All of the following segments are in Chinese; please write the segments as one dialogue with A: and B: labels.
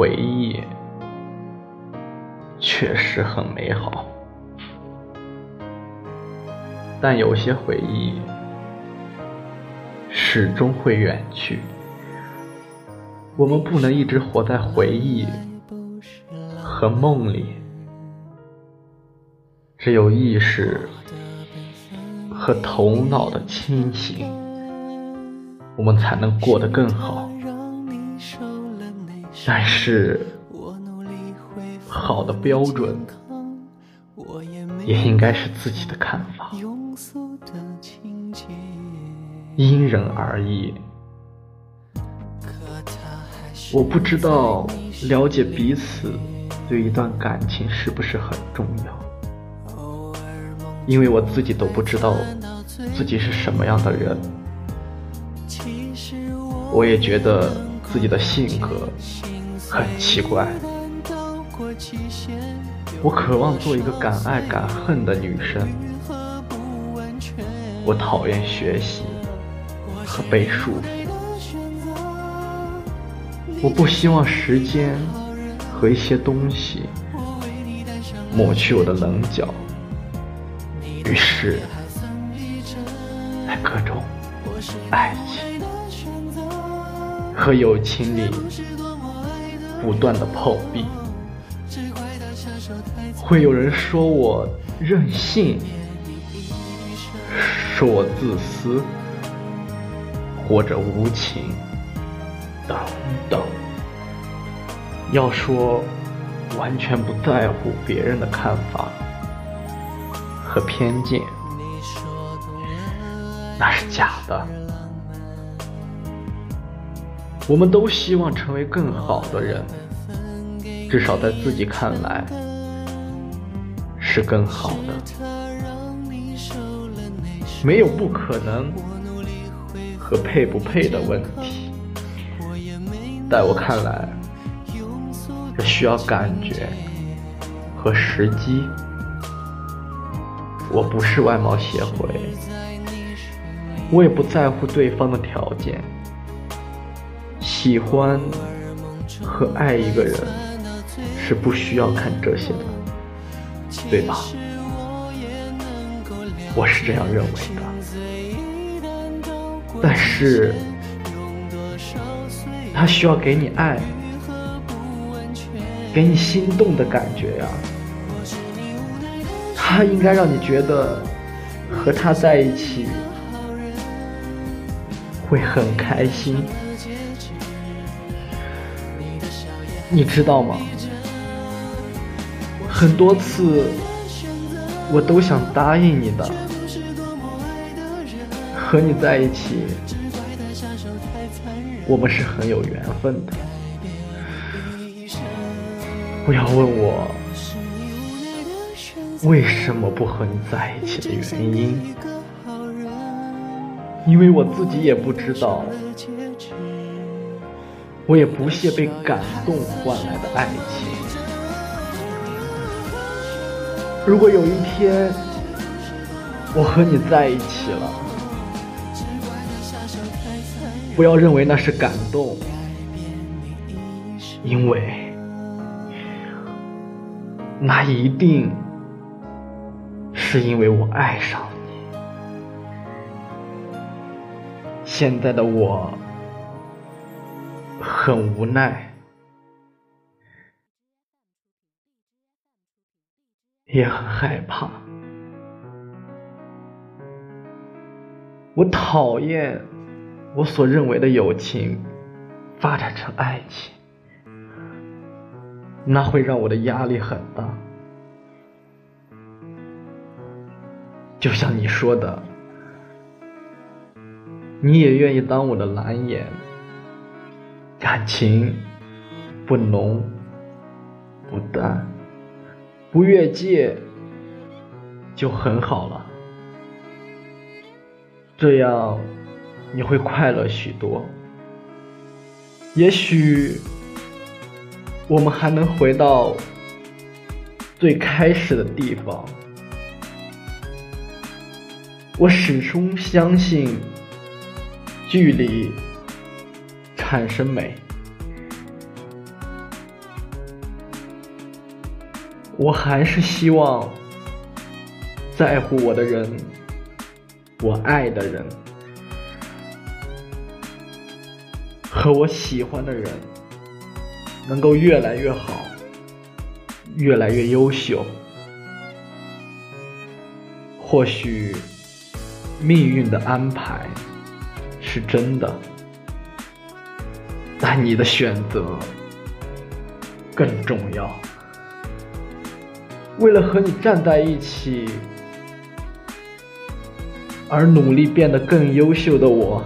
A: 回忆确实很美好，但有些回忆始终会远去。我们不能一直活在回忆和梦里，只有意识和头脑的清醒，我们才能过得更好。但是，好的标准也应该是自己的看法，因人而异。我不知道了解彼此对一段感情是不是很重要，因为我自己都不知道自己是什么样的人。我也觉得自己的性格。很奇怪，我渴望做一个敢爱敢恨的女生。我讨厌学习和被束缚。我不希望时间和一些东西抹去我的棱角。于是，在各种爱情和友情里。不断的碰壁，会有人说我任性，说我自私，或者无情，等等。要说完全不在乎别人的看法和偏见，那是假的。我们都希望成为更好的人，至少在自己看来是更好的，没有不可能和配不配的问题。在我看来，这需要感觉和时机。我不是外貌协会，我也不在乎对方的条件。喜欢和爱一个人是不需要看这些的，对吧？我是这样认为的。但是，他需要给你爱，给你心动的感觉呀。他应该让你觉得和他在一起会很开心。你知道吗？很多次我都想答应你的，和你在一起，我们是很有缘分的。不要问我为什么不和你在一起的原因，因为我自己也不知道。我也不屑被感动换来的爱情。如果有一天我和你在一起了，不要认为那是感动，因为那一定是因为我爱上你。现在的我。很无奈，也很害怕。我讨厌我所认为的友情发展成爱情，那会让我的压力很大。就像你说的，你也愿意当我的蓝颜。感情不浓不淡，不越界就很好了。这样你会快乐许多。也许我们还能回到最开始的地方。我始终相信距离。产生美，我还是希望在乎我的人，我爱的人，和我喜欢的人，能够越来越好，越来越优秀。或许命运的安排是真的，但你的选择更重要。为了和你站在一起而努力变得更优秀的我，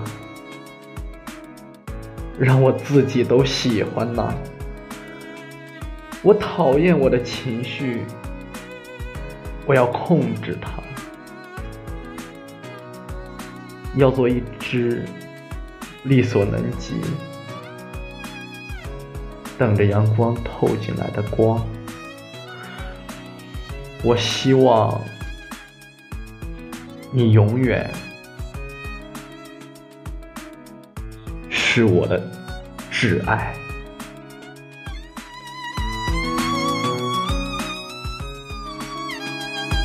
A: 让我自己都喜欢呐。我讨厌我的情绪，我要控制它。要做一只力所能及、等着阳光透进来的光。我希望你永远是我的挚爱。